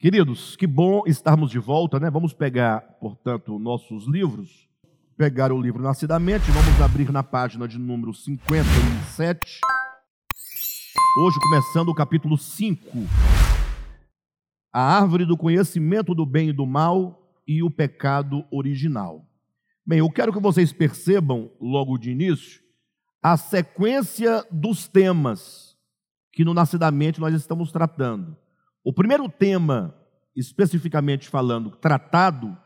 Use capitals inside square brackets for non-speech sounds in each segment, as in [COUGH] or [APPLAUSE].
Queridos, que bom estarmos de volta, né? Vamos pegar, portanto, nossos livros, pegar o livro Nascidamente, vamos abrir na página de número 57. Hoje, começando o capítulo 5. A árvore do conhecimento do bem e do mal e o pecado original. Bem, eu quero que vocês percebam, logo de início, a sequência dos temas que no Nascidamente nós estamos tratando. O primeiro tema, especificamente falando, tratado,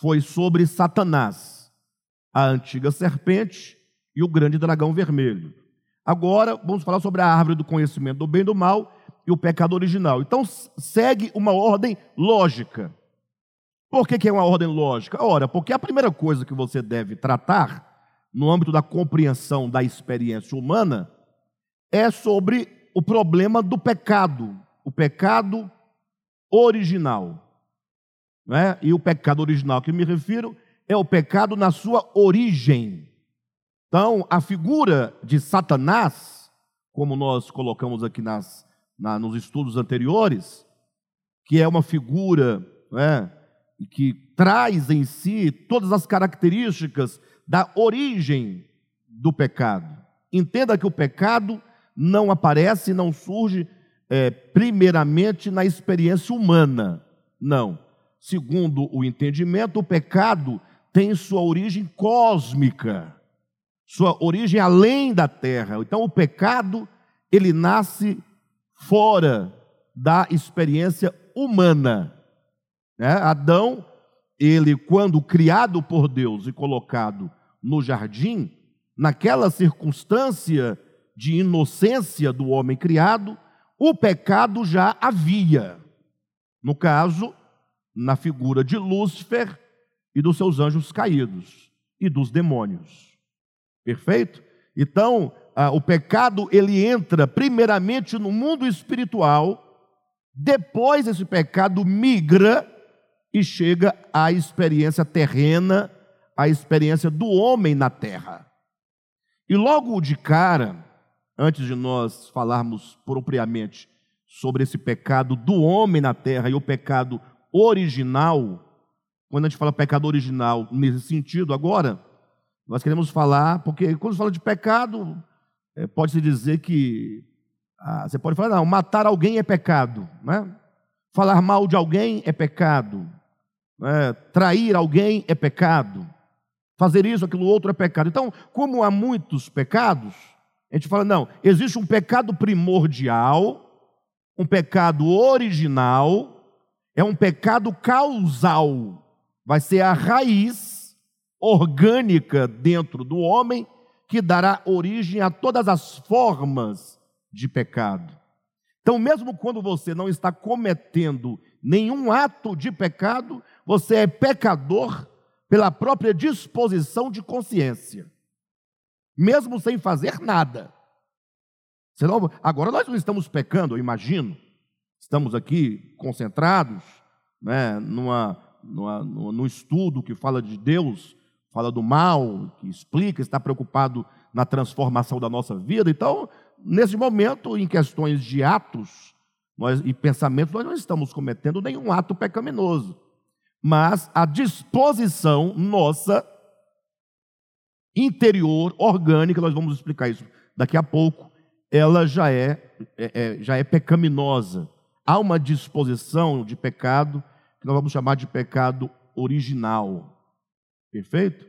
foi sobre Satanás, a antiga serpente e o grande dragão vermelho. Agora vamos falar sobre a árvore do conhecimento do bem e do mal e o pecado original. Então segue uma ordem lógica. Por que, que é uma ordem lógica? Ora, porque a primeira coisa que você deve tratar, no âmbito da compreensão da experiência humana, é sobre o problema do pecado, o pecado original. Né? E o pecado original que me refiro é o pecado na sua origem. Então, a figura de Satanás, como nós colocamos aqui nas, na, nos estudos anteriores, que é uma figura né, que traz em si todas as características da origem do pecado. Entenda que o pecado não aparece, não surge é, primeiramente na experiência humana. Não. Segundo o entendimento, o pecado tem sua origem cósmica, sua origem além da terra. Então, o pecado, ele nasce fora da experiência humana. Né? Adão, ele, quando criado por Deus e colocado no jardim, naquela circunstância de inocência do homem criado, o pecado já havia. No caso, na figura de Lúcifer e dos seus anjos caídos e dos demônios. Perfeito? Então, ah, o pecado ele entra primeiramente no mundo espiritual, depois esse pecado migra e chega à experiência terrena, à experiência do homem na terra. E logo de cara, antes de nós falarmos propriamente sobre esse pecado do homem na terra e o pecado original, quando a gente fala pecado original nesse sentido agora, nós queremos falar, porque quando se fala de pecado, é, pode-se dizer que ah, você pode falar, não, matar alguém é pecado, né? falar mal de alguém é pecado, né? trair alguém é pecado, fazer isso, aquilo outro é pecado. Então, como há muitos pecados, a gente fala, não, existe um pecado primordial, um pecado original, é um pecado causal, vai ser a raiz orgânica dentro do homem que dará origem a todas as formas de pecado. Então, mesmo quando você não está cometendo nenhum ato de pecado, você é pecador pela própria disposição de consciência mesmo sem fazer nada. Senão, agora nós não estamos pecando, eu imagino. Estamos aqui concentrados né, numa, numa, num estudo que fala de Deus, fala do mal, que explica, está preocupado na transformação da nossa vida. Então, nesse momento, em questões de atos nós, e pensamentos, nós não estamos cometendo nenhum ato pecaminoso. Mas a disposição nossa interior, orgânica, nós vamos explicar isso daqui a pouco, ela já é, é, é, já é pecaminosa. Há uma disposição de pecado que nós vamos chamar de pecado original. Perfeito?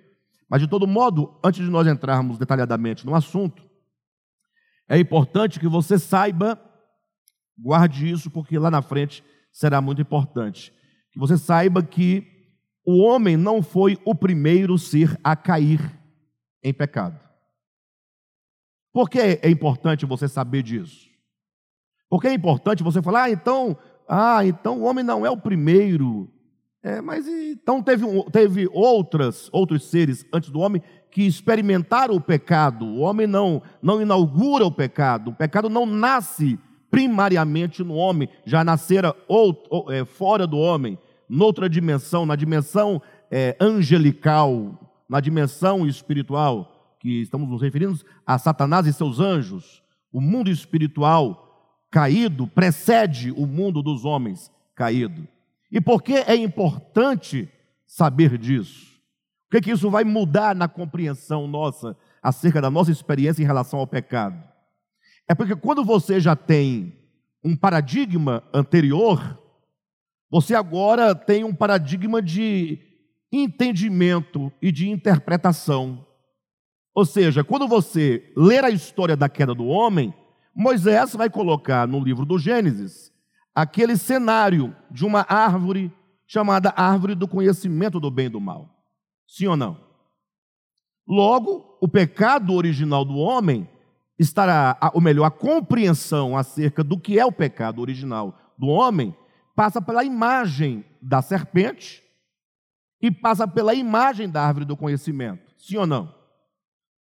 Mas de todo modo, antes de nós entrarmos detalhadamente no assunto, é importante que você saiba, guarde isso, porque lá na frente será muito importante. Que você saiba que o homem não foi o primeiro ser a cair em pecado. Por que é importante você saber disso? Porque é importante você falar, ah, então, ah, então o homem não é o primeiro. É, mas então teve, teve outras, outros seres antes do homem que experimentaram o pecado. O homem não, não inaugura o pecado. O pecado não nasce primariamente no homem, já nascera é, fora do homem, noutra dimensão, na dimensão é, angelical, na dimensão espiritual, que estamos nos referindo a Satanás e seus anjos, o mundo espiritual caído precede o mundo dos homens caído. E por que é importante saber disso? O que, é que isso vai mudar na compreensão nossa acerca da nossa experiência em relação ao pecado? É porque quando você já tem um paradigma anterior, você agora tem um paradigma de entendimento e de interpretação. Ou seja, quando você ler a história da queda do homem, Moisés vai colocar no livro do Gênesis aquele cenário de uma árvore chamada árvore do conhecimento do bem e do mal. Sim ou não? Logo, o pecado original do homem estará, ou melhor, a compreensão acerca do que é o pecado original do homem passa pela imagem da serpente e passa pela imagem da árvore do conhecimento. Sim ou não?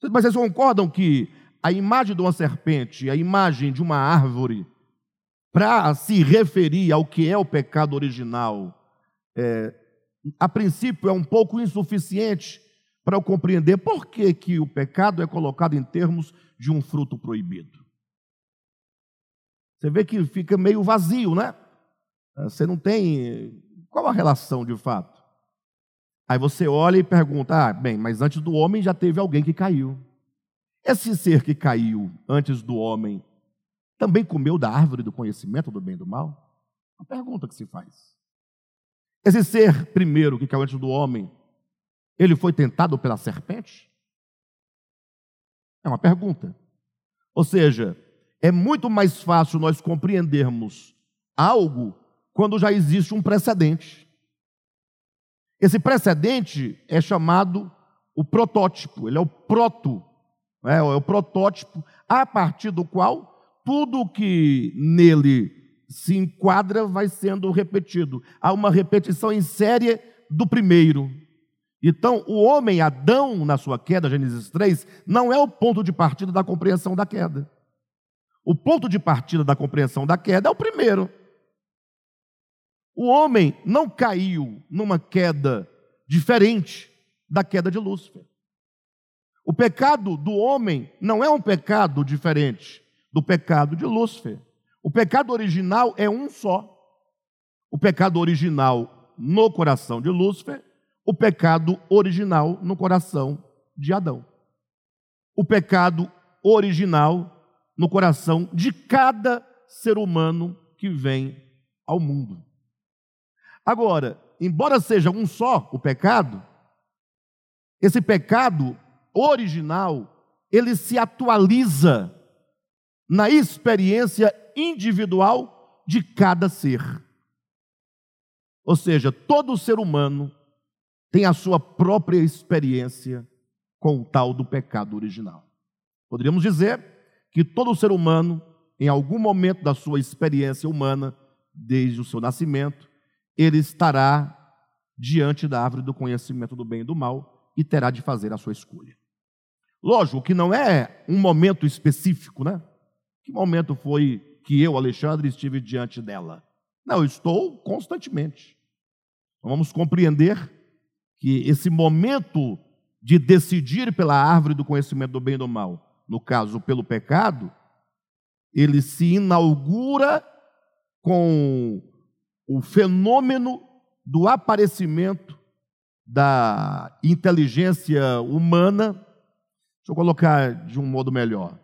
Mas vocês concordam que a imagem de uma serpente, a imagem de uma árvore, para se referir ao que é o pecado original, é, a princípio é um pouco insuficiente para eu compreender por que, que o pecado é colocado em termos de um fruto proibido. Você vê que fica meio vazio, né? Você não tem. Qual a relação de fato? Aí você olha e pergunta: ah, bem, mas antes do homem já teve alguém que caiu. Esse ser que caiu antes do homem também comeu da árvore do conhecimento do bem e do mal? Uma pergunta que se faz. Esse ser primeiro que caiu antes do homem, ele foi tentado pela serpente? É uma pergunta. Ou seja, é muito mais fácil nós compreendermos algo quando já existe um precedente. Esse precedente é chamado o protótipo, ele é o proto, é, é o protótipo a partir do qual tudo que nele se enquadra vai sendo repetido. Há uma repetição em série do primeiro. Então, o homem Adão, na sua queda, Gênesis 3, não é o ponto de partida da compreensão da queda. O ponto de partida da compreensão da queda é o primeiro. O homem não caiu numa queda diferente da queda de Lúcifer. O pecado do homem não é um pecado diferente do pecado de Lúcifer. O pecado original é um só. O pecado original no coração de Lúcifer, o pecado original no coração de Adão. O pecado original no coração de cada ser humano que vem ao mundo. Agora, embora seja um só o pecado, esse pecado original, ele se atualiza na experiência individual de cada ser. Ou seja, todo ser humano tem a sua própria experiência com o tal do pecado original. Poderíamos dizer que todo ser humano, em algum momento da sua experiência humana, desde o seu nascimento, ele estará diante da árvore do conhecimento do bem e do mal e terá de fazer a sua escolha. Lógico que não é um momento específico, né? Que momento foi que eu, Alexandre, estive diante dela? Não, eu estou constantemente. Então, vamos compreender que esse momento de decidir pela árvore do conhecimento do bem e do mal, no caso pelo pecado, ele se inaugura com o fenômeno do aparecimento da inteligência humana, deixa eu colocar de um modo melhor,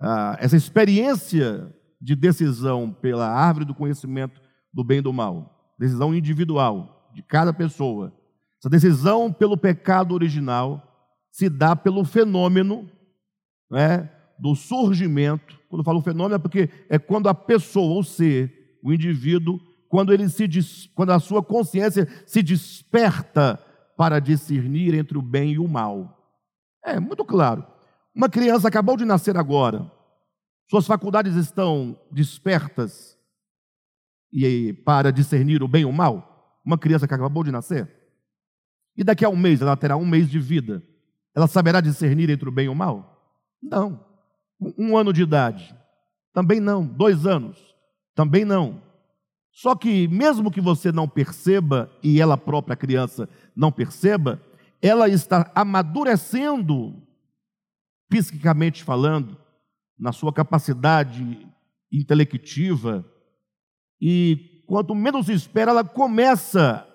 ah, essa experiência de decisão pela árvore do conhecimento do bem e do mal, decisão individual de cada pessoa, essa decisão pelo pecado original se dá pelo fenômeno né, do surgimento. Quando eu falo fenômeno é porque é quando a pessoa, ou ser, o indivíduo, quando, ele se, quando a sua consciência se desperta para discernir entre o bem e o mal. É muito claro. Uma criança acabou de nascer agora, suas faculdades estão despertas e para discernir o bem e o mal. Uma criança que acabou de nascer. E daqui a um mês ela terá um mês de vida. Ela saberá discernir entre o bem e o mal? Não. Um ano de idade? Também não. Dois anos? Também não. Só que, mesmo que você não perceba, e ela própria, a criança, não perceba, ela está amadurecendo, psiquicamente falando, na sua capacidade intelectiva, e quanto menos se espera, ela começa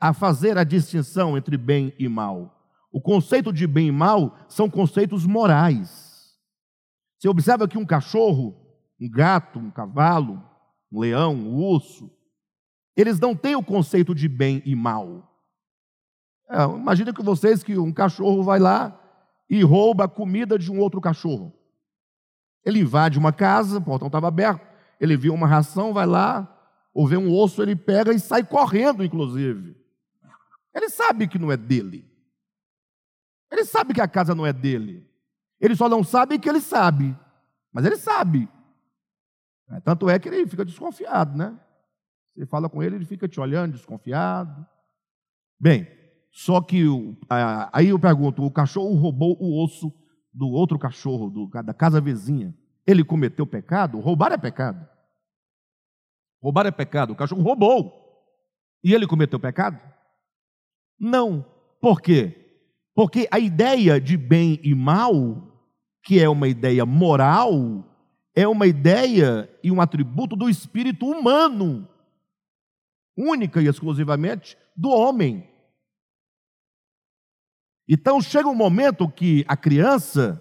a fazer a distinção entre bem e mal. O conceito de bem e mal são conceitos morais. Você observa que um cachorro, um gato, um cavalo, um leão, um urso, eles não têm o conceito de bem e mal. É, imagina que vocês que um cachorro vai lá e rouba a comida de um outro cachorro. Ele invade uma casa, o portão estava aberto, ele viu uma ração, vai lá, ou vê um osso, ele pega e sai correndo, inclusive. Ele sabe que não é dele. Ele sabe que a casa não é dele. Ele só não sabe que ele sabe. Mas ele sabe. É, tanto é que ele fica desconfiado, né? Você fala com ele, ele fica te olhando, desconfiado. Bem, só que aí eu pergunto: o cachorro roubou o osso do outro cachorro, da casa vizinha. Ele cometeu pecado? Roubar é pecado. Roubar é pecado. O cachorro roubou. E ele cometeu pecado? Não. Por quê? Porque a ideia de bem e mal, que é uma ideia moral, é uma ideia e um atributo do espírito humano, única e exclusivamente do homem. Então chega um momento que a criança,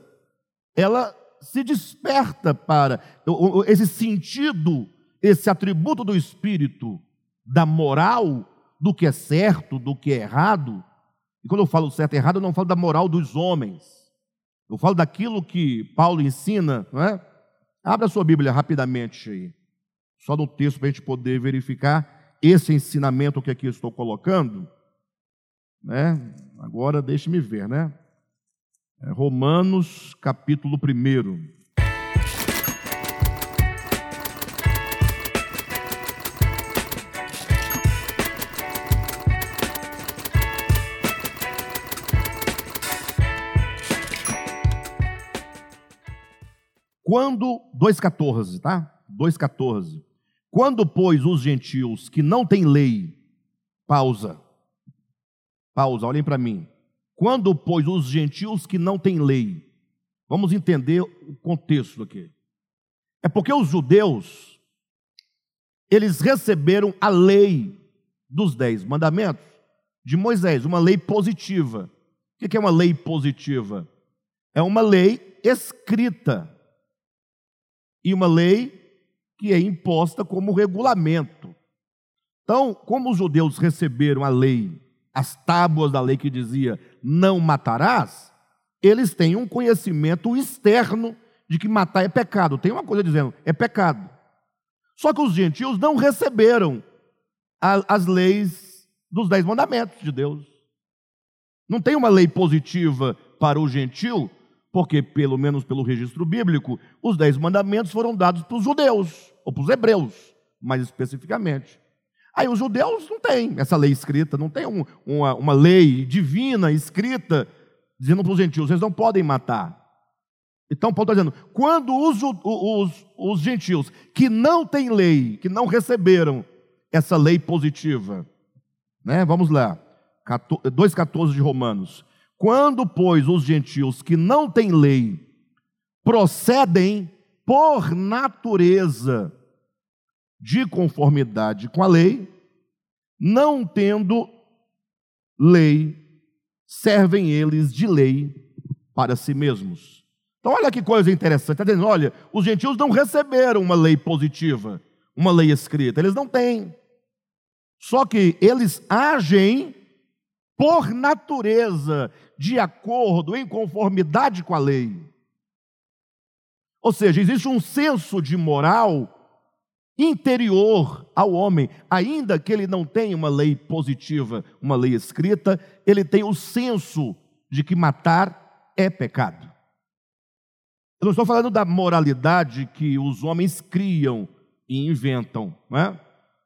ela se desperta para esse sentido, esse atributo do espírito, da moral, do que é certo, do que é errado. E quando eu falo certo e errado, eu não falo da moral dos homens. Eu falo daquilo que Paulo ensina, não é? Abra sua Bíblia rapidamente aí. Só no texto para a gente poder verificar esse ensinamento que aqui estou colocando. Né? Agora deixe-me ver, né? É Romanos, capítulo 1. Quando, 2,14, tá? 2,14. Quando, pois, os gentios que não têm lei, pausa, pausa, olhem para mim. Quando, pois, os gentios que não têm lei, vamos entender o contexto aqui. É porque os judeus, eles receberam a lei dos dez mandamentos de Moisés, uma lei positiva. O que é uma lei positiva? É uma lei escrita e uma lei que é imposta como regulamento. Então, como os judeus receberam a lei, as tábuas da lei que dizia não matarás, eles têm um conhecimento externo de que matar é pecado. Tem uma coisa dizendo, é pecado. Só que os gentios não receberam a, as leis dos dez mandamentos de Deus. Não tem uma lei positiva para o gentio porque, pelo menos pelo registro bíblico, os dez mandamentos foram dados para os judeus, ou para os hebreus, mais especificamente. Aí os judeus não têm essa lei escrita, não tem um, uma, uma lei divina escrita dizendo para os gentios: vocês não podem matar. Então, Paulo está dizendo: quando os, os, os gentios que não têm lei, que não receberam essa lei positiva, né? vamos lá, 2,14 de Romanos. Quando, pois, os gentios que não têm lei procedem por natureza de conformidade com a lei, não tendo lei, servem eles de lei para si mesmos. Então, olha que coisa interessante. Está dizendo: olha, os gentios não receberam uma lei positiva, uma lei escrita, eles não têm. Só que eles agem por natureza, de acordo, em conformidade com a lei. Ou seja, existe um senso de moral interior ao homem, ainda que ele não tenha uma lei positiva, uma lei escrita, ele tem o senso de que matar é pecado. Eu não estou falando da moralidade que os homens criam e inventam. Não é?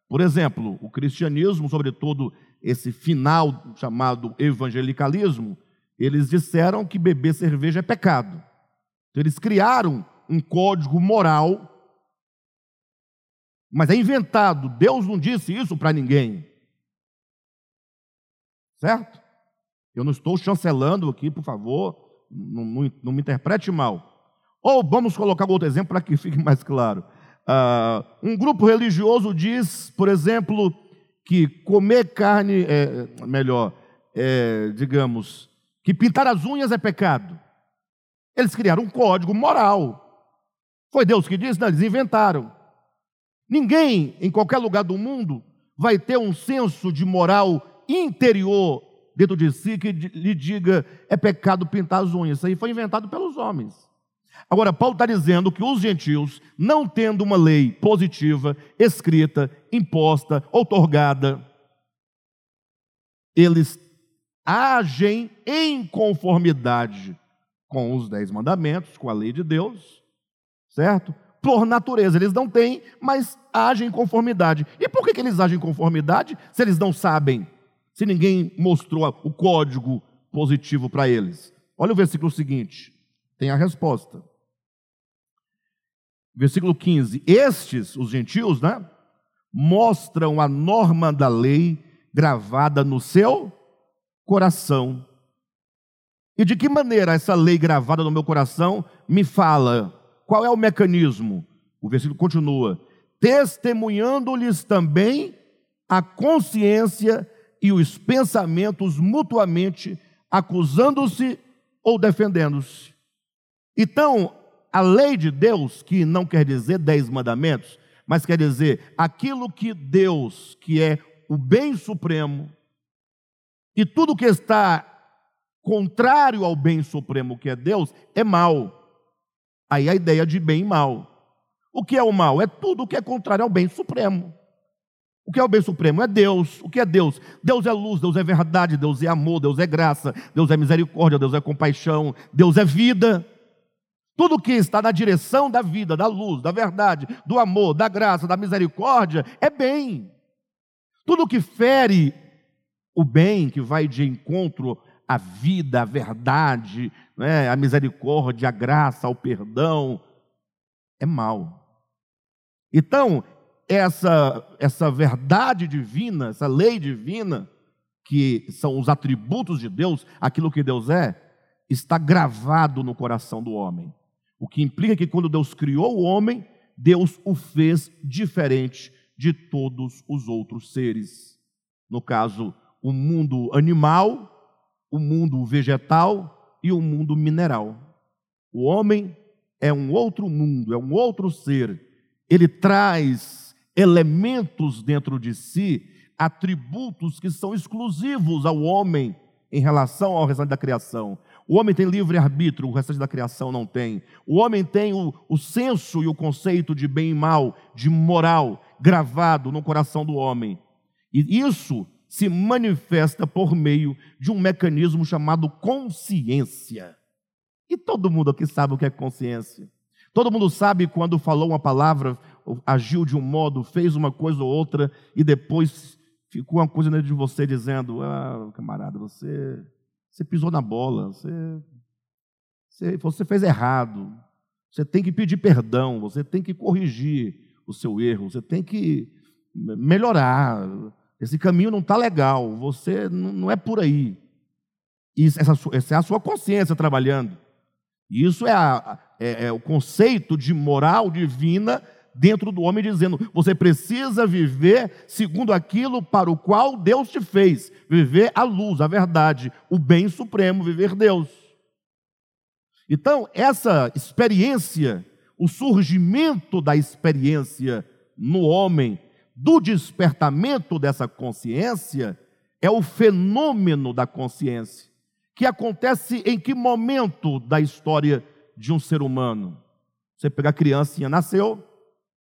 Por exemplo, o cristianismo, sobretudo esse final chamado evangelicalismo, eles disseram que beber cerveja é pecado. Então, eles criaram um código moral, mas é inventado. Deus não disse isso para ninguém. Certo? Eu não estou chancelando aqui, por favor, não, não, não me interprete mal. Ou vamos colocar outro exemplo para que fique mais claro. Uh, um grupo religioso diz, por exemplo, que comer carne, é, melhor, é, digamos, que pintar as unhas é pecado. Eles criaram um código moral. Foi Deus que disse? Não, eles inventaram. Ninguém, em qualquer lugar do mundo, vai ter um senso de moral interior dentro de si que lhe diga é pecado pintar as unhas. Isso aí foi inventado pelos homens. Agora, Paulo está dizendo que os gentios, não tendo uma lei positiva, escrita, imposta, outorgada, eles agem em conformidade com os dez mandamentos, com a lei de Deus, certo? Por natureza, eles não têm, mas agem em conformidade. E por que, que eles agem em conformidade se eles não sabem? Se ninguém mostrou o código positivo para eles? Olha o versículo seguinte, tem a resposta. Versículo 15: Estes, os gentios, né? Mostram a norma da lei gravada no seu coração. E de que maneira essa lei gravada no meu coração me fala? Qual é o mecanismo? O versículo continua: testemunhando-lhes também a consciência e os pensamentos mutuamente, acusando-se ou defendendo-se. Então, a lei de Deus, que não quer dizer dez mandamentos, mas quer dizer aquilo que Deus, que é o bem supremo, e tudo que está contrário ao bem supremo que é Deus, é mal. Aí a ideia de bem e mal. O que é o mal? É tudo que é contrário ao bem supremo. O que é o bem supremo? É Deus. O que é Deus? Deus é luz, Deus é verdade, Deus é amor, Deus é graça, Deus é misericórdia, Deus é compaixão, Deus é vida. Tudo que está na direção da vida, da luz, da verdade, do amor, da graça, da misericórdia, é bem. Tudo que fere o bem, que vai de encontro à vida, à verdade, né, à misericórdia, à graça, ao perdão, é mal. Então, essa, essa verdade divina, essa lei divina, que são os atributos de Deus, aquilo que Deus é, está gravado no coração do homem. O que implica que quando Deus criou o homem, Deus o fez diferente de todos os outros seres. No caso, o mundo animal, o mundo vegetal e o mundo mineral. O homem é um outro mundo, é um outro ser. Ele traz elementos dentro de si, atributos que são exclusivos ao homem em relação ao restante da criação. O homem tem livre-arbítrio, o restante da criação não tem. O homem tem o, o senso e o conceito de bem e mal, de moral, gravado no coração do homem. E isso se manifesta por meio de um mecanismo chamado consciência. E todo mundo aqui sabe o que é consciência. Todo mundo sabe quando falou uma palavra, agiu de um modo, fez uma coisa ou outra, e depois ficou uma coisa dentro de você dizendo: Ah, camarada, você você pisou na bola, você, você, você fez errado. Você tem que pedir perdão, você tem que corrigir o seu erro, você tem que melhorar. Esse caminho não está legal, você não, é por aí. Isso, essa, essa, é a sua consciência trabalhando. Isso é, a, é, é o conceito de moral divina dentro do homem, dizendo: você precisa viver segundo aquilo para o qual Deus te fez, viver a luz, a verdade, o bem supremo, viver Deus. Então, essa experiência, o surgimento da experiência no homem, do despertamento dessa consciência, é o fenômeno da consciência, que acontece em que momento da história de um ser humano? Você pega a criancinha, nasceu,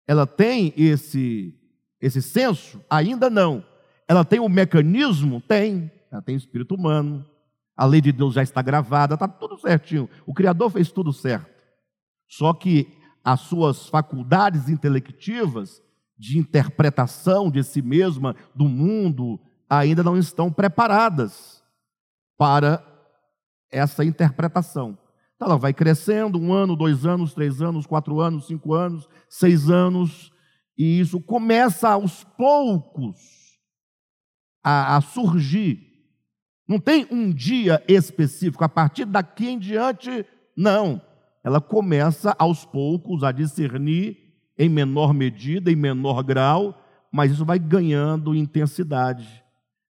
ela tem esse, esse senso? Ainda não. Ela tem o um mecanismo? Tem. Ela tem espírito humano. A lei de Deus já está gravada, está tudo certinho. O Criador fez tudo certo. Só que as suas faculdades intelectivas de interpretação de si mesma, do mundo, ainda não estão preparadas para essa interpretação. Então ela vai crescendo, um ano, dois anos, três anos, quatro anos, cinco anos, seis anos, e isso começa aos poucos a, a surgir. Não tem um dia específico, a partir daqui em diante, não. Ela começa aos poucos a discernir em menor medida, em menor grau, mas isso vai ganhando intensidade.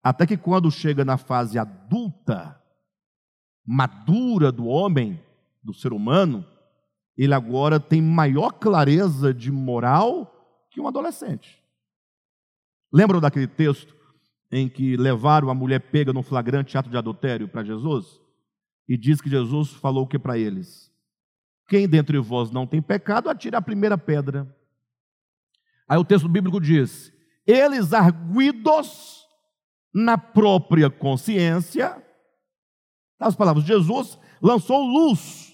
Até que quando chega na fase adulta, madura do homem, do ser humano, ele agora tem maior clareza de moral que um adolescente. Lembram daquele texto em que levaram a mulher pega no flagrante ato de adultério para Jesus? E diz que Jesus falou o que para eles? Quem dentre vós não tem pecado, atire a primeira pedra. Aí o texto bíblico diz: eles arguidos na própria consciência, as palavras de Jesus, lançou luz.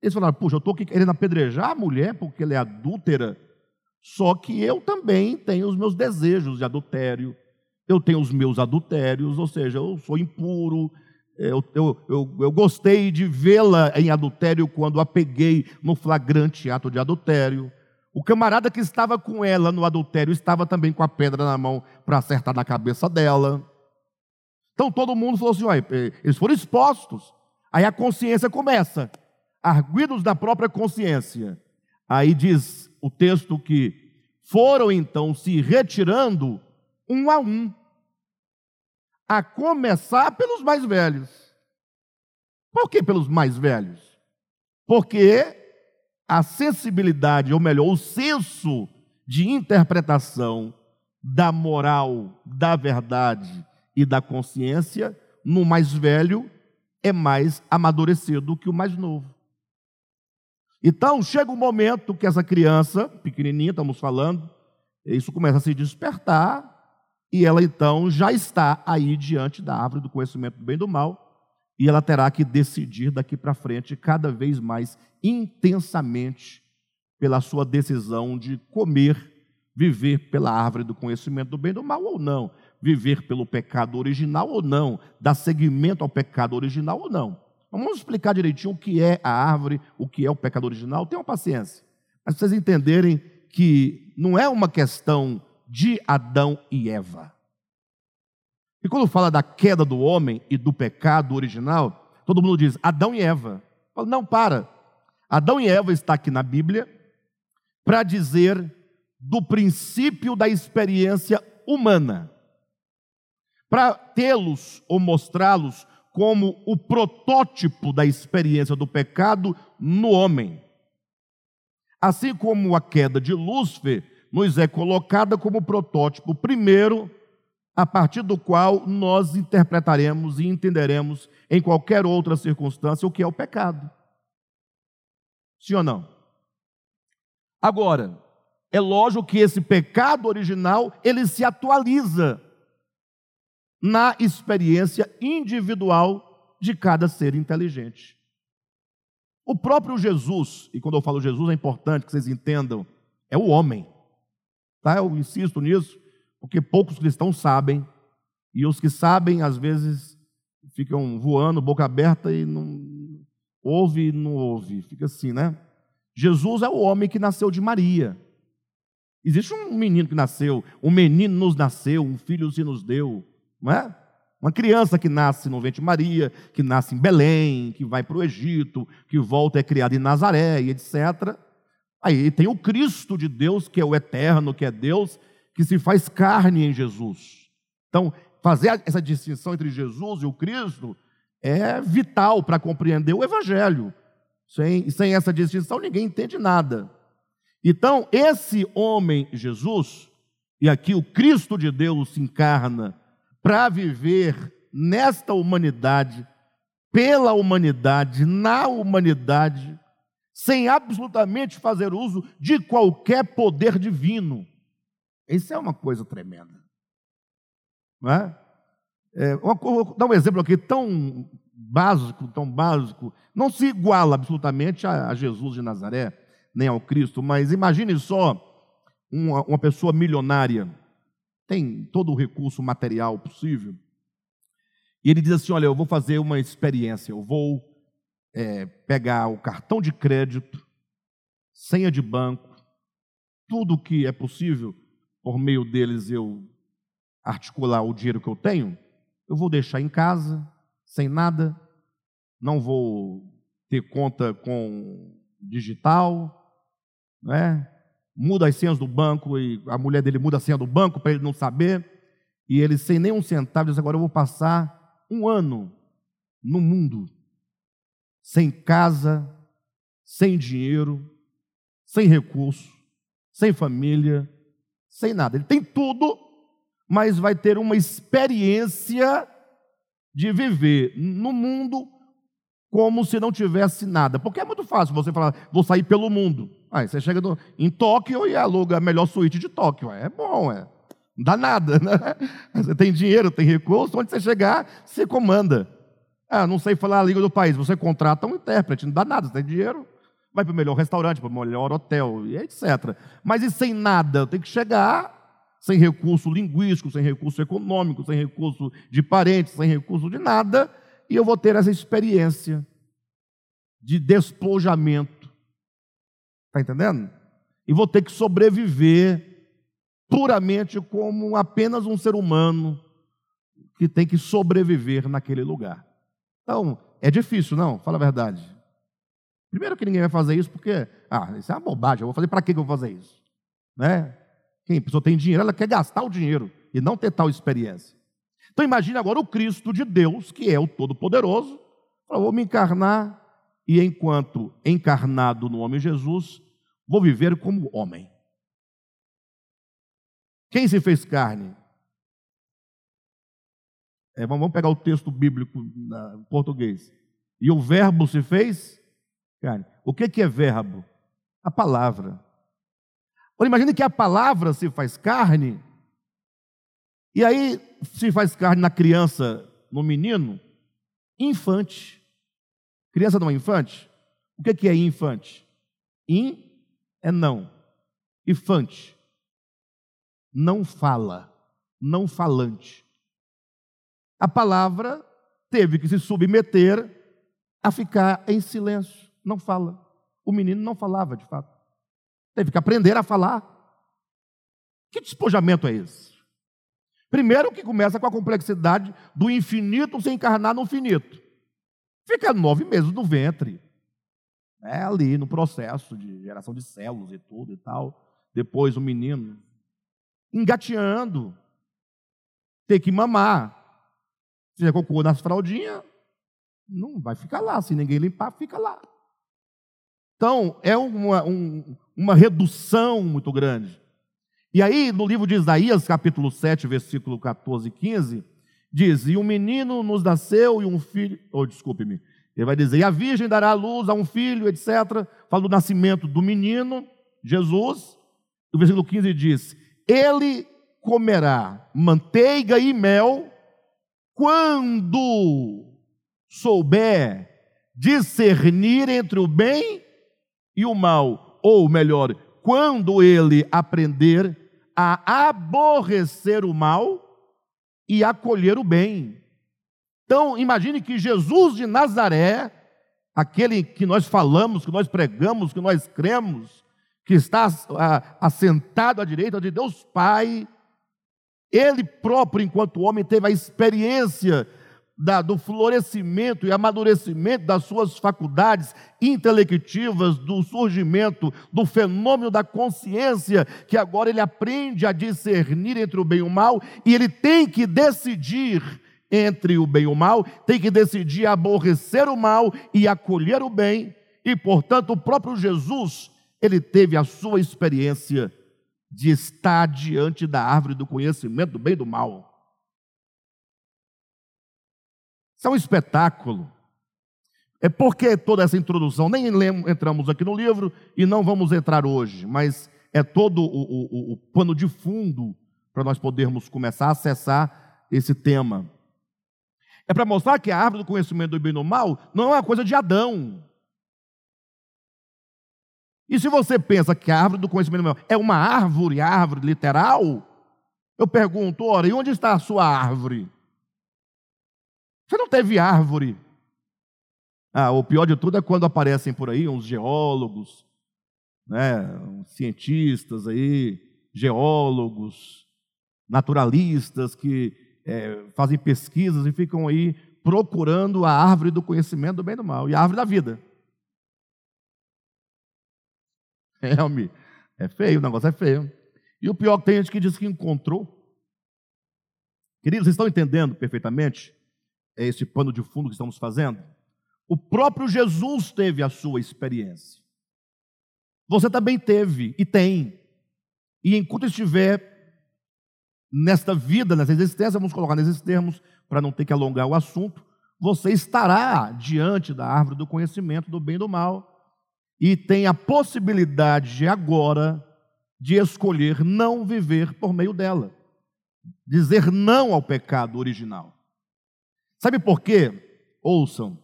Eles falaram: puxa, eu estou querendo apedrejar a mulher porque ela é adúltera, só que eu também tenho os meus desejos de adultério, eu tenho os meus adultérios, ou seja, eu sou impuro, eu, eu, eu, eu gostei de vê-la em adultério quando a peguei no flagrante ato de adultério. O camarada que estava com ela no adultério estava também com a pedra na mão para acertar na cabeça dela. Então todo mundo falou assim: olha, eh, eles foram expostos. Aí a consciência começa, arguidos da própria consciência. Aí diz o texto que foram então se retirando um a um, a começar pelos mais velhos. Por que pelos mais velhos? Porque a sensibilidade, ou melhor, o senso de interpretação da moral, da verdade e da consciência no mais velho é mais amadurecido que o mais novo. Então, chega um momento que essa criança, pequenininha, estamos falando, isso começa a se despertar, e ela então já está aí diante da árvore do conhecimento do bem e do mal, e ela terá que decidir daqui para frente cada vez mais intensamente pela sua decisão de comer, viver pela árvore do conhecimento do bem e do mal ou não, viver pelo pecado original ou não, dar seguimento ao pecado original ou não. Vamos explicar direitinho o que é a árvore, o que é o pecado original. Tenham paciência. Mas vocês entenderem que não é uma questão de Adão e Eva. E quando fala da queda do homem e do pecado original, todo mundo diz Adão e Eva. Falo, não, para. Adão e Eva está aqui na Bíblia para dizer do princípio da experiência humana, para tê-los ou mostrá-los como o protótipo da experiência do pecado no homem. Assim como a queda de Lúcifer nos é colocada como protótipo primeiro, a partir do qual nós interpretaremos e entenderemos em qualquer outra circunstância o que é o pecado. Sim ou não? Agora, é lógico que esse pecado original, ele se atualiza na experiência individual de cada ser inteligente. O próprio Jesus, e quando eu falo Jesus é importante que vocês entendam, é o homem. Tá? Eu insisto nisso, porque poucos cristãos sabem, e os que sabem, às vezes, ficam voando, boca aberta e não, Ouve e não ouve. Fica assim, né? Jesus é o homem que nasceu de Maria. Existe um menino que nasceu, um menino nos nasceu, um filho se nos deu, não é? Uma criança que nasce no ventre de Maria, que nasce em Belém, que vai para o Egito, que volta é criada em Nazaré e etc. Aí tem o Cristo de Deus, que é o eterno, que é Deus, que se faz carne em Jesus. Então, fazer essa distinção entre Jesus e o Cristo é vital para compreender o Evangelho. Sem, sem essa distinção, ninguém entende nada. Então, esse homem, Jesus, e aqui o Cristo de Deus se encarna para viver nesta humanidade, pela humanidade, na humanidade, sem absolutamente fazer uso de qualquer poder divino. Isso é uma coisa tremenda. Não é? É, vou dar um exemplo aqui tão básico, tão básico, não se iguala absolutamente a, a Jesus de Nazaré, nem ao Cristo, mas imagine só uma, uma pessoa milionária, tem todo o recurso material possível, e ele diz assim: Olha, eu vou fazer uma experiência, eu vou é, pegar o cartão de crédito, senha de banco, tudo que é possível, por meio deles eu articular o dinheiro que eu tenho, eu vou deixar em casa, sem nada, não vou ter conta com digital, né? muda as senhas do banco e a mulher dele muda a senha do banco para ele não saber. E ele, sem nenhum centavo, diz: Agora eu vou passar um ano no mundo, sem casa, sem dinheiro, sem recurso, sem família, sem nada. Ele tem tudo, mas vai ter uma experiência de viver no mundo como se não tivesse nada. Porque é muito fácil você falar, vou sair pelo mundo. Aí você chega em Tóquio e aluga a melhor suíte de Tóquio. É bom, é. Não dá nada, [LAUGHS] né? Você tem dinheiro, tem recurso, onde você chegar, você comanda. Ah, não sei falar a língua do país, você contrata um intérprete, não dá nada, você tem dinheiro, vai para o melhor restaurante, para o melhor hotel, e etc. Mas e sem nada? Tenho que chegar sem recurso linguístico, sem recurso econômico, sem recurso de parentes, sem recurso de nada, e eu vou ter essa experiência de despojamento. Está entendendo? E vou ter que sobreviver puramente como apenas um ser humano que tem que sobreviver naquele lugar. Então, é difícil, não? Fala a verdade. Primeiro que ninguém vai fazer isso porque, ah, isso é uma bobagem, eu vou fazer para que eu vou fazer isso? Né? Quem a pessoa tem dinheiro, ela quer gastar o dinheiro e não ter tal experiência. Então imagine agora o Cristo de Deus, que é o Todo-Poderoso, falou, vou me encarnar e enquanto encarnado no homem Jesus, vou viver como homem. Quem se fez carne? É, vamos pegar o texto bíblico em português. E o verbo se fez carne. O que, que é verbo? A palavra. Agora imagine que a palavra se faz carne, e aí se faz carne na criança, no menino, infante. Criança não é infante? O que é infante? In é não. Infante. Não fala. Não falante. A palavra teve que se submeter a ficar em silêncio. Não fala. O menino não falava de fato. Teve que aprender a falar. Que despojamento é esse? Primeiro que começa com a complexidade do infinito se encarnar no finito. Fica nove meses no ventre. É ali no processo de geração de células e tudo e tal. Depois o menino engateando, ter que mamar. Se fizer cocô nas fraldinhas, não vai ficar lá. Se ninguém limpar, fica lá. Então, é uma, um, uma redução muito grande. E aí, no livro de Isaías, capítulo 7, versículo 14 e 15, diz: E um menino nos nasceu e um filho. Oh, desculpe-me. Ele vai dizer: E a virgem dará à luz a um filho, etc. Fala do nascimento do menino, Jesus. O versículo 15 diz: Ele comerá manteiga e mel quando souber discernir entre o bem e o mal, ou melhor, quando ele aprender a aborrecer o mal e acolher o bem. Então, imagine que Jesus de Nazaré, aquele que nós falamos, que nós pregamos, que nós cremos, que está assentado à direita de Deus Pai, ele próprio, enquanto homem, teve a experiência da, do florescimento e amadurecimento das suas faculdades intelectivas, do surgimento do fenômeno da consciência, que agora ele aprende a discernir entre o bem e o mal, e ele tem que decidir entre o bem e o mal, tem que decidir aborrecer o mal e acolher o bem, e portanto o próprio Jesus, ele teve a sua experiência de estar diante da árvore do conhecimento do bem e do mal. Isso é um espetáculo. É porque toda essa introdução, nem entramos aqui no livro e não vamos entrar hoje, mas é todo o, o, o pano de fundo para nós podermos começar a acessar esse tema. É para mostrar que a árvore do conhecimento do bem e do mal não é uma coisa de Adão. E se você pensa que a árvore do conhecimento do mal é uma árvore, árvore literal, eu pergunto, ora, e onde está a sua árvore? Você não teve árvore. Ah, o pior de tudo é quando aparecem por aí uns geólogos, né, uns cientistas aí, geólogos, naturalistas que é, fazem pesquisas e ficam aí procurando a árvore do conhecimento do bem e do mal e a árvore da vida. [LAUGHS] É, É feio, o negócio é feio. E o pior é que tem gente que diz que encontrou. Queridos, vocês estão entendendo perfeitamente é esse pano de fundo que estamos fazendo? O próprio Jesus teve a sua experiência. Você também teve e tem. E enquanto estiver nesta vida, nessa existência, vamos colocar nesses termos, para não ter que alongar o assunto, você estará diante da árvore do conhecimento do bem e do mal e tem a possibilidade de agora de escolher não viver por meio dela. Dizer não ao pecado original. Sabe por quê? Ouçam.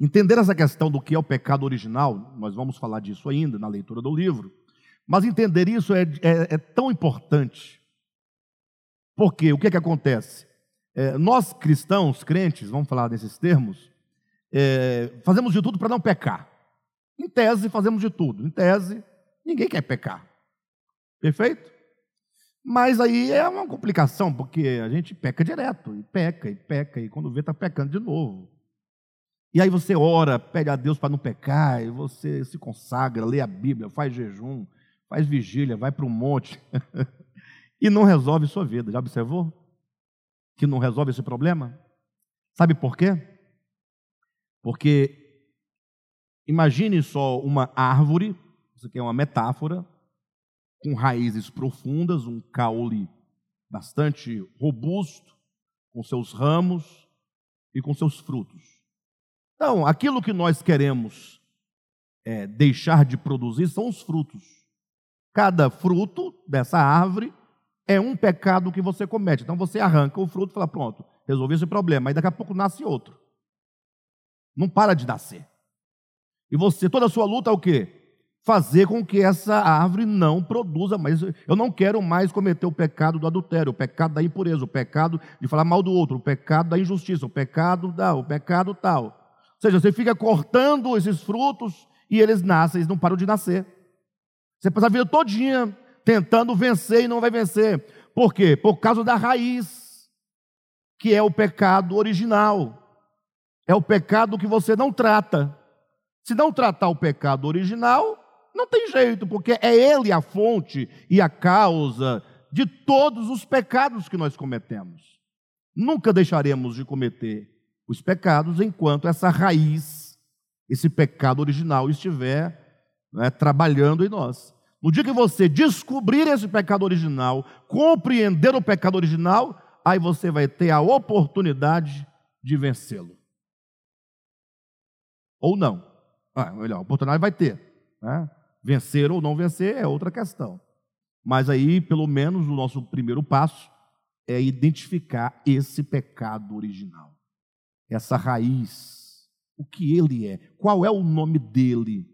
Entender essa questão do que é o pecado original, nós vamos falar disso ainda na leitura do livro, mas entender isso é, é, é tão importante. Porque o que é que acontece? É, nós cristãos, crentes, vamos falar nesses termos, é, fazemos de tudo para não pecar. Em tese, fazemos de tudo. Em tese, ninguém quer pecar. Perfeito? Mas aí é uma complicação, porque a gente peca direto, e peca, e peca, e quando vê, está pecando de novo. E aí você ora, pede a Deus para não pecar, e você se consagra, lê a Bíblia, faz jejum, faz vigília, vai para o monte, [LAUGHS] e não resolve sua vida. Já observou? Que não resolve esse problema? Sabe por quê? Porque Imagine só uma árvore, isso aqui é uma metáfora, com raízes profundas, um caule bastante robusto, com seus ramos e com seus frutos. Então, aquilo que nós queremos é, deixar de produzir são os frutos. Cada fruto dessa árvore é um pecado que você comete. Então você arranca o fruto e fala: pronto, resolvi esse problema. Aí daqui a pouco nasce outro. Não para de nascer. E você, toda a sua luta é o quê? Fazer com que essa árvore não produza mais. Eu não quero mais cometer o pecado do adultério, o pecado da impureza, o pecado de falar mal do outro, o pecado da injustiça, o pecado da, o pecado tal. Ou seja, você fica cortando esses frutos e eles nascem, eles não param de nascer. Você passa a vida todinha tentando vencer e não vai vencer. Por quê? Por causa da raiz, que é o pecado original. É o pecado que você não trata. Se não tratar o pecado original, não tem jeito, porque é ele a fonte e a causa de todos os pecados que nós cometemos. Nunca deixaremos de cometer os pecados enquanto essa raiz, esse pecado original estiver né, trabalhando em nós. No dia que você descobrir esse pecado original, compreender o pecado original, aí você vai ter a oportunidade de vencê-lo. Ou não. Ah, melhor, oportunidade vai ter. Né? Vencer ou não vencer é outra questão. Mas aí, pelo menos, o nosso primeiro passo é identificar esse pecado original, essa raiz, o que ele é, qual é o nome dele,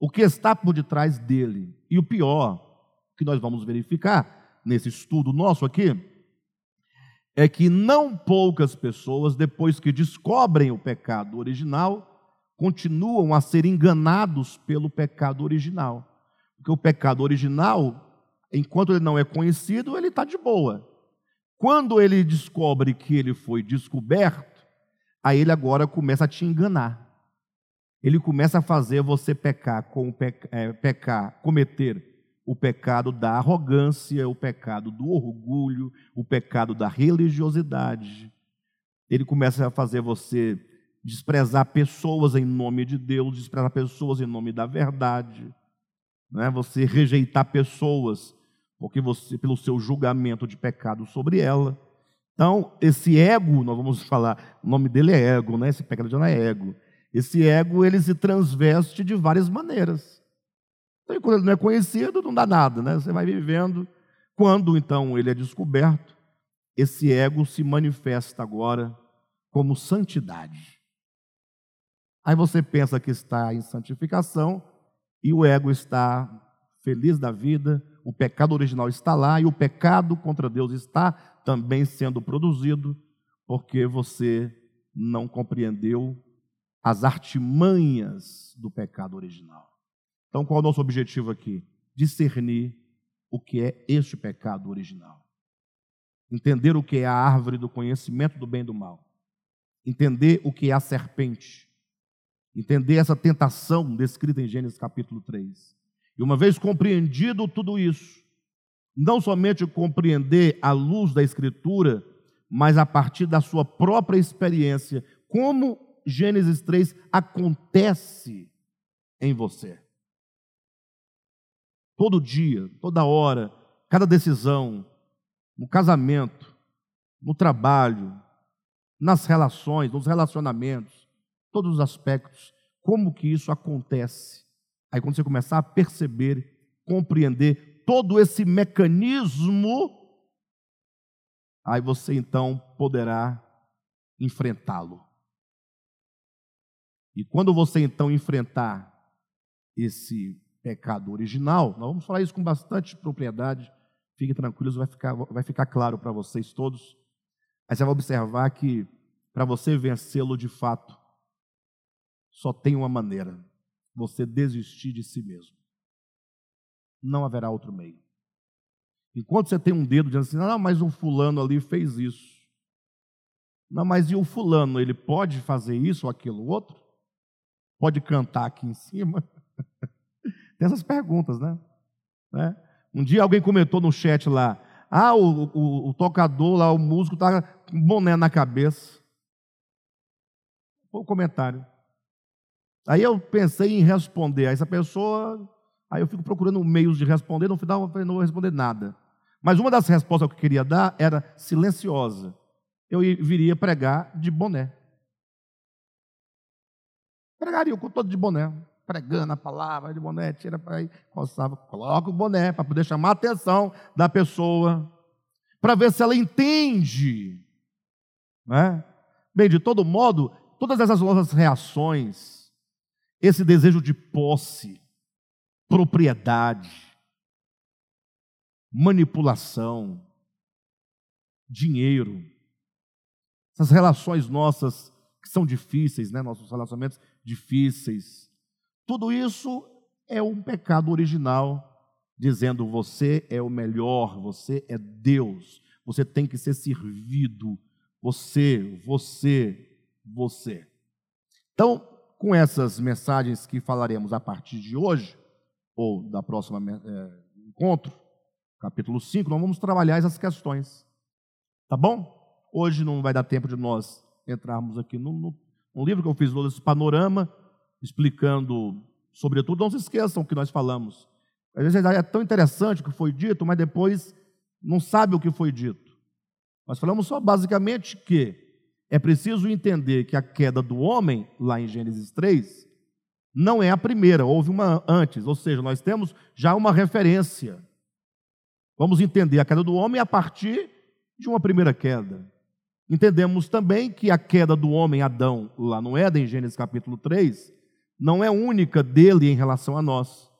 o que está por detrás dele. E o pior, que nós vamos verificar nesse estudo nosso aqui, é que não poucas pessoas, depois que descobrem o pecado original, continuam a ser enganados pelo pecado original. Porque o pecado original, enquanto ele não é conhecido, ele está de boa. Quando ele descobre que ele foi descoberto, aí ele agora começa a te enganar. Ele começa a fazer você pecar, com é, pecar, cometer o pecado da arrogância, o pecado do orgulho, o pecado da religiosidade. Ele começa a fazer você desprezar pessoas em nome de Deus, desprezar pessoas em nome da verdade, é? Você rejeitar pessoas porque você pelo seu julgamento de pecado sobre ela. Então, esse ego, nós vamos falar, o nome dele é ego, né? Esse pecado não é ego. Esse ego, ele se transveste de várias maneiras. Então, quando ele não é conhecido, não dá nada, né? Você vai vivendo. Quando, então, ele é descoberto, esse ego se manifesta agora como santidade. Aí você pensa que está em santificação e o ego está feliz da vida, o pecado original está lá e o pecado contra Deus está também sendo produzido porque você não compreendeu as artimanhas do pecado original. Então, qual é o nosso objetivo aqui? Discernir o que é este pecado original. Entender o que é a árvore do conhecimento do bem e do mal. Entender o que é a serpente entender essa tentação descrita em Gênesis capítulo 3. E uma vez compreendido tudo isso, não somente compreender à luz da Escritura, mas a partir da sua própria experiência, como Gênesis 3 acontece em você. Todo dia, toda hora, cada decisão, no casamento, no trabalho, nas relações, nos relacionamentos, todos os aspectos, como que isso acontece. Aí quando você começar a perceber, compreender todo esse mecanismo, aí você então poderá enfrentá-lo. E quando você então enfrentar esse pecado original, nós vamos falar isso com bastante propriedade, fiquem tranquilos, vai ficar, vai ficar claro para vocês todos. Aí você vai observar que para você vencê-lo de fato, só tem uma maneira: você desistir de si mesmo. Não haverá outro meio. Enquanto você tem um dedo dizendo assim, não, mas o fulano ali fez isso. Não, mas e o fulano, ele pode fazer isso ou aquilo outro? Pode cantar aqui em cima? [LAUGHS] tem essas perguntas, né? né? Um dia alguém comentou no chat lá, ah, o, o, o tocador lá, o músico está com boné na cabeça. Foi o comentário. Aí eu pensei em responder a essa pessoa, aí eu fico procurando meios de responder, no final eu não vou responder nada. Mas uma das respostas que eu queria dar era silenciosa. Eu viria pregar de boné. Pregaria o todo de boné, pregando a palavra de boné, tira para aí, coçava, coloca o boné para poder chamar a atenção da pessoa, para ver se ela entende. Né? Bem, de todo modo, todas essas nossas reações, esse desejo de posse, propriedade, manipulação, dinheiro, essas relações nossas que são difíceis, né? nossos relacionamentos difíceis, tudo isso é um pecado original, dizendo você é o melhor, você é Deus, você tem que ser servido, você, você, você. Então, com essas mensagens que falaremos a partir de hoje, ou da próxima é, encontro, capítulo 5, nós vamos trabalhar essas questões. Tá bom? Hoje não vai dar tempo de nós entrarmos aqui no, no, no livro que eu fiz, esse panorama, explicando, sobretudo, não se esqueçam o que nós falamos. Às vezes é tão interessante o que foi dito, mas depois não sabe o que foi dito. Nós falamos só basicamente que é preciso entender que a queda do homem, lá em Gênesis 3, não é a primeira, houve uma antes, ou seja, nós temos já uma referência. Vamos entender a queda do homem a partir de uma primeira queda. Entendemos também que a queda do homem Adão, lá no Éden, em Gênesis capítulo 3, não é única dele em relação a nós.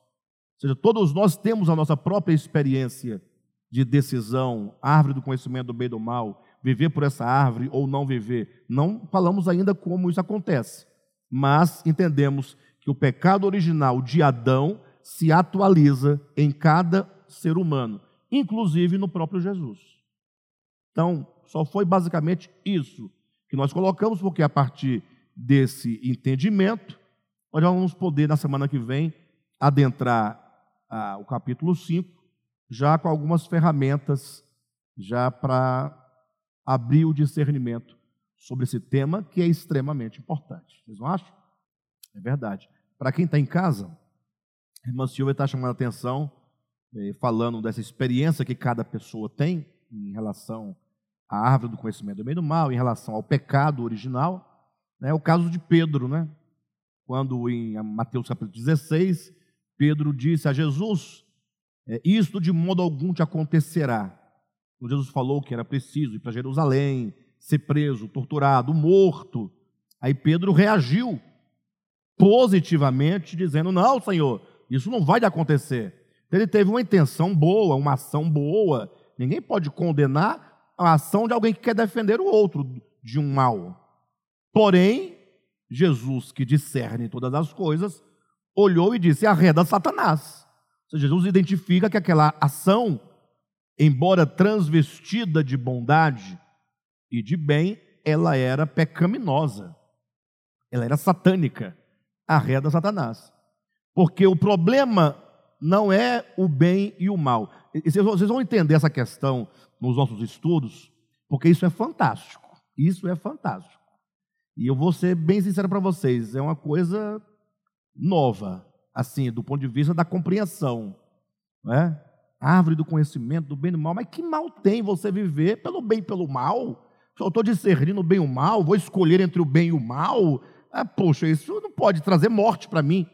Ou seja, todos nós temos a nossa própria experiência de decisão, árvore do conhecimento do bem e do mal, viver por essa árvore ou não viver. Não falamos ainda como isso acontece, mas entendemos que o pecado original de Adão se atualiza em cada ser humano inclusive no próprio Jesus. Então, só foi basicamente isso que nós colocamos, porque a partir desse entendimento, nós vamos poder, na semana que vem, adentrar ah, o capítulo 5, já com algumas ferramentas, já para abrir o discernimento sobre esse tema, que é extremamente importante. Vocês não acham? É verdade. Para quem está em casa, a irmã Silvia está chamando a atenção eh, falando dessa experiência que cada pessoa tem em relação à árvore do conhecimento do bem e do mal, em relação ao pecado original. É o caso de Pedro, né? Quando em Mateus capítulo 16, Pedro disse a Jesus: é, Isto de modo algum te acontecerá. Quando Jesus falou que era preciso ir para Jerusalém, ser preso, torturado, morto. Aí Pedro reagiu positivamente, dizendo: Não, Senhor, isso não vai acontecer. Ele teve uma intenção boa, uma ação boa. Ninguém pode condenar a ação de alguém que quer defender o outro de um mal. Porém, Jesus, que discerne todas as coisas, olhou e disse: arreda Satanás. Ou seja, Jesus identifica que aquela ação, embora transvestida de bondade e de bem, ela era pecaminosa, ela era satânica. Arreda Satanás. Porque o problema não é o bem e o mal. E vocês vão entender essa questão nos nossos estudos, porque isso é fantástico. Isso é fantástico. E eu vou ser bem sincero para vocês, é uma coisa nova, assim, do ponto de vista da compreensão. Né? Árvore do conhecimento do bem e do mal. Mas que mal tem você viver pelo bem e pelo mal? Se eu estou discernindo o bem e o mal, vou escolher entre o bem e o mal. Ah, poxa, isso não pode trazer morte para mim.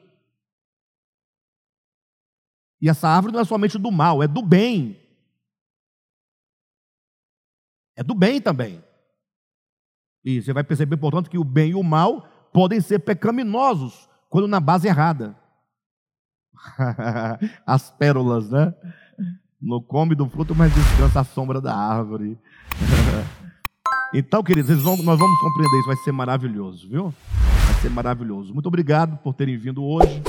E essa árvore não é somente do mal, é do bem. É do bem também. E você vai perceber, portanto, que o bem e o mal podem ser pecaminosos quando na base errada. [LAUGHS] As pérolas, né? Não come do fruto, mas descansa a sombra da árvore. [LAUGHS] então, queridos, vão, nós vamos compreender isso, vai ser maravilhoso, viu? Vai ser maravilhoso. Muito obrigado por terem vindo hoje.